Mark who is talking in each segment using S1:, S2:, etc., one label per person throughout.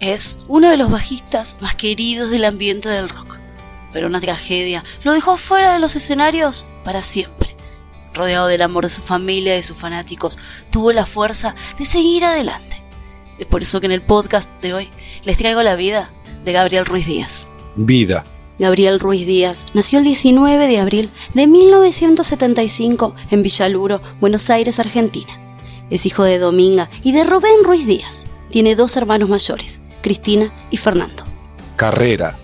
S1: Es uno de los bajistas más queridos del ambiente del rock, pero una tragedia lo dejó fuera de los escenarios para siempre. Rodeado del amor de su familia y de sus fanáticos, tuvo la fuerza de seguir adelante. Es por eso que en el podcast de hoy les traigo la vida de Gabriel Ruiz Díaz.
S2: Vida.
S1: Gabriel Ruiz Díaz nació el 19 de abril de 1975 en Villaluro, Buenos Aires, Argentina. Es hijo de Dominga y de Rubén Ruiz Díaz. Tiene dos hermanos mayores, Cristina y Fernando.
S2: Carrera.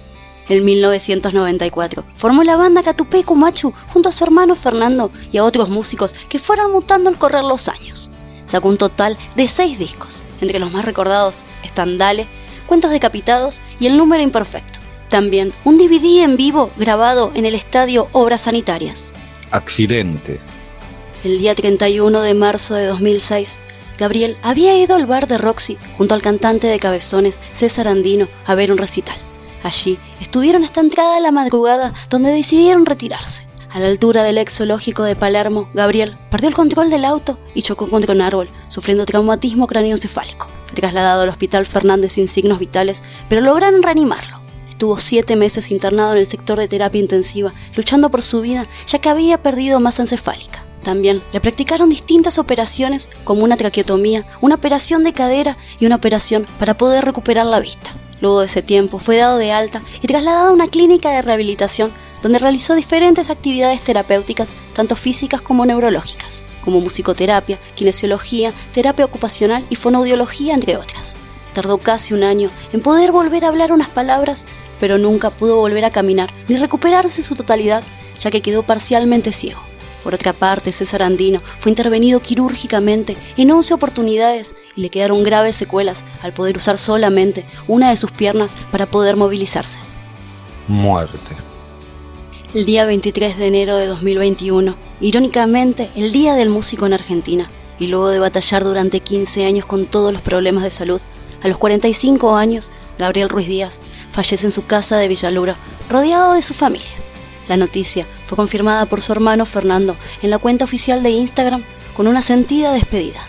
S1: En 1994 formó la banda Catupecu Machu junto a su hermano Fernando y a otros músicos que fueron mutando al correr los años. Sacó un total de seis discos, entre los más recordados están Dale, Cuentos Decapitados y El Número Imperfecto. También un DVD en vivo grabado en el estadio Obras Sanitarias.
S2: Accidente.
S1: El día 31 de marzo de 2006 Gabriel había ido al bar de Roxy junto al cantante de Cabezones, César Andino, a ver un recital. Allí estuvieron hasta entrada la madrugada, donde decidieron retirarse. A la altura del ex zoológico de Palermo, Gabriel perdió el control del auto y chocó contra un árbol, sufriendo traumatismo craneoencefálico. Fue trasladado al hospital Fernández sin signos vitales, pero lograron reanimarlo. Estuvo siete meses internado en el sector de terapia intensiva, luchando por su vida, ya que había perdido masa encefálica. También le practicaron distintas operaciones como una traqueotomía, una operación de cadera y una operación para poder recuperar la vista. Luego de ese tiempo fue dado de alta y trasladado a una clínica de rehabilitación donde realizó diferentes actividades terapéuticas, tanto físicas como neurológicas, como musicoterapia, kinesiología, terapia ocupacional y fonoaudiología, entre otras. Tardó casi un año en poder volver a hablar unas palabras, pero nunca pudo volver a caminar ni recuperarse su totalidad, ya que quedó parcialmente ciego. Por otra parte, César Andino fue intervenido quirúrgicamente en 11 oportunidades y le quedaron graves secuelas al poder usar solamente una de sus piernas para poder movilizarse.
S2: Muerte.
S1: El día 23 de enero de 2021, irónicamente el Día del Músico en Argentina, y luego de batallar durante 15 años con todos los problemas de salud, a los 45 años, Gabriel Ruiz Díaz fallece en su casa de Villaluro, rodeado de su familia. La noticia fue confirmada por su hermano Fernando en la cuenta oficial de Instagram con una sentida despedida.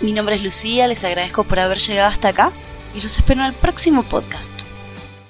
S1: Mi nombre es Lucía, les agradezco por haber llegado hasta acá y los espero en el próximo podcast.